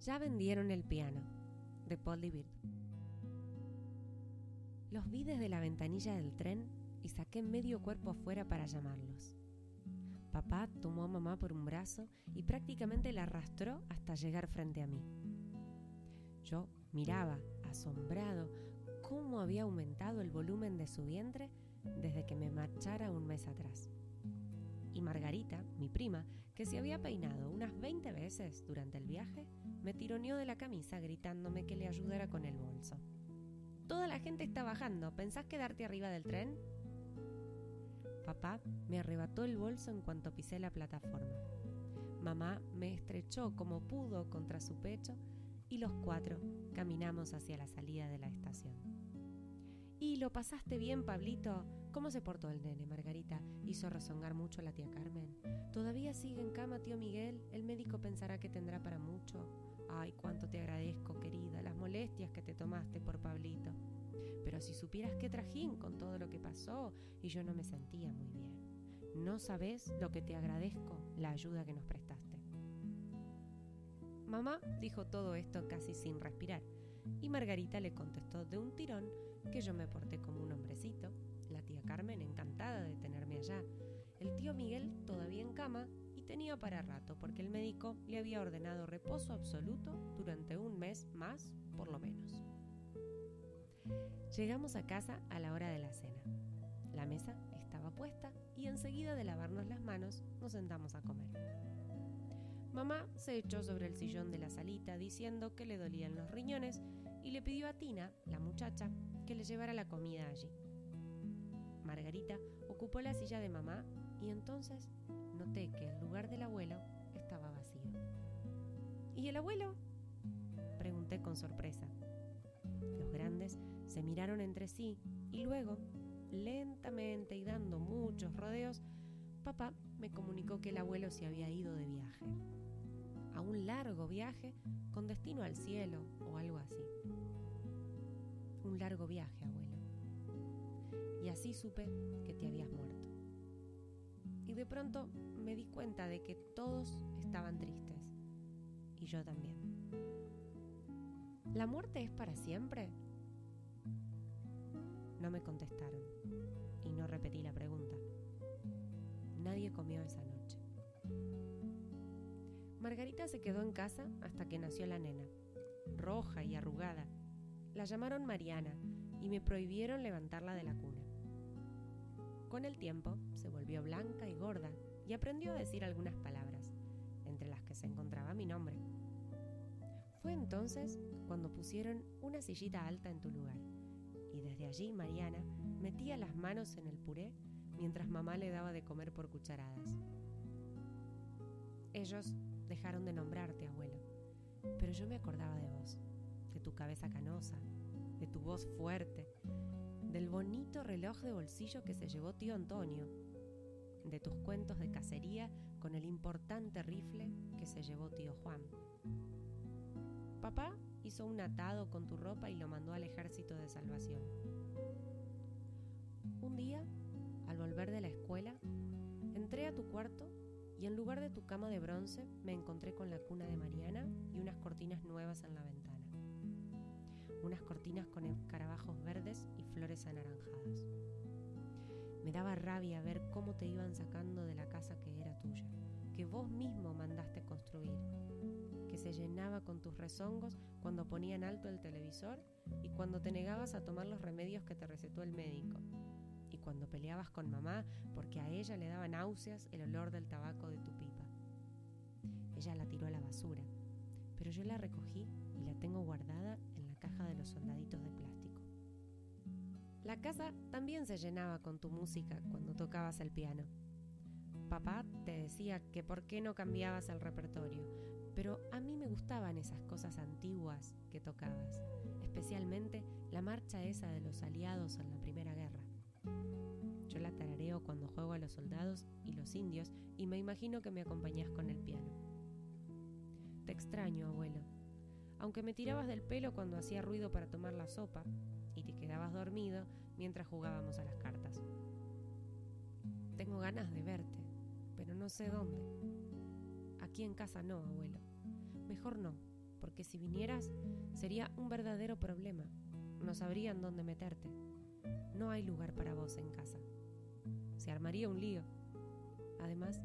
Ya vendieron el piano, de Paul David. Los vi desde la ventanilla del tren y saqué medio cuerpo afuera para llamarlos. Papá tomó a mamá por un brazo y prácticamente la arrastró hasta llegar frente a mí. Yo miraba, asombrado, cómo había aumentado el volumen de su vientre desde que me marchara un mes atrás. Y Margarita, mi prima, que se había peinado unas 20 durante el viaje, me tironeó de la camisa gritándome que le ayudara con el bolso. Toda la gente está bajando, ¿pensás quedarte arriba del tren? Papá me arrebató el bolso en cuanto pisé la plataforma. Mamá me estrechó como pudo contra su pecho y los cuatro caminamos hacia la salida de la estación. ¿Y lo pasaste bien, Pablito? ¿Cómo se portó el nene, Margarita? Hizo rezongar mucho la tía Carmen. ¿Todavía sigue en cama, tío Miguel? El médico pensará que tendrá para mucho. Ay, cuánto te agradezco, querida, las molestias que te tomaste por Pablito. Pero si supieras qué trajín con todo lo que pasó y yo no me sentía muy bien. No sabes lo que te agradezco, la ayuda que nos prestaste. Mamá dijo todo esto casi sin respirar y Margarita le contestó de un tirón que yo me porté como un hombrecito, la tía Carmen encantada de tenerme allá, el tío Miguel todavía en cama y tenía para rato porque el médico le había ordenado reposo absoluto durante un mes más por lo menos. Llegamos a casa a la hora de la cena. La mesa estaba puesta y enseguida de lavarnos las manos nos sentamos a comer. Mamá se echó sobre el sillón de la salita diciendo que le dolían los riñones y le pidió a Tina, la muchacha, que le llevara la comida allí. Margarita ocupó la silla de mamá y entonces noté que el lugar del abuelo estaba vacío. ¿Y el abuelo? Pregunté con sorpresa. Los grandes se miraron entre sí y luego, lentamente y dando muchos rodeos, papá me comunicó que el abuelo se había ido de viaje. A un largo viaje con destino al cielo o algo así. Un largo viaje, abuelo. Y así supe que te habías muerto. Y de pronto me di cuenta de que todos estaban tristes. Y yo también. ¿La muerte es para siempre? No me contestaron y no repetí la pregunta. Nadie comió esa noche. Margarita se quedó en casa hasta que nació la nena, roja y arrugada. La llamaron Mariana y me prohibieron levantarla de la cuna. Con el tiempo se volvió blanca y gorda y aprendió a decir algunas palabras, entre las que se encontraba mi nombre. Fue entonces cuando pusieron una sillita alta en tu lugar y desde allí Mariana metía las manos en el puré mientras mamá le daba de comer por cucharadas. Ellos dejaron de nombrarte, abuelo, pero yo me acordaba de vos, de tu cabeza canosa, de tu voz fuerte, del bonito reloj de bolsillo que se llevó tío Antonio, de tus cuentos de cacería con el importante rifle que se llevó tío Juan. Papá hizo un atado con tu ropa y lo mandó al ejército de salvación. Un día, al volver de la escuela, entré a tu cuarto y en lugar de tu cama de bronce me encontré con la cuna de Mariana y unas cortinas nuevas en la ventana. Unas cortinas con escarabajos verdes y flores anaranjadas. Me daba rabia ver cómo te iban sacando de la casa que era tuya, que vos mismo mandaste construir, que se llenaba con tus rezongos cuando ponían alto el televisor y cuando te negabas a tomar los remedios que te recetó el médico, cuando peleabas con mamá porque a ella le daba náuseas el olor del tabaco de tu pipa. Ella la tiró a la basura, pero yo la recogí y la tengo guardada en la caja de los soldaditos de plástico. La casa también se llenaba con tu música cuando tocabas el piano. Papá te decía que por qué no cambiabas el repertorio, pero a mí me gustaban esas cosas antiguas que tocabas, especialmente la marcha esa de los aliados en la Primera Guerra. La tarareo cuando juego a los soldados y los indios y me imagino que me acompañás con el piano. Te extraño, abuelo. Aunque me tirabas del pelo cuando hacía ruido para tomar la sopa y te quedabas dormido mientras jugábamos a las cartas. Tengo ganas de verte, pero no sé dónde. Aquí en casa no, abuelo. Mejor no. porque si vinieras sería un verdadero problema. No sabrían dónde meterte. No hay lugar para vos en casa. Se armaría un lío. Además,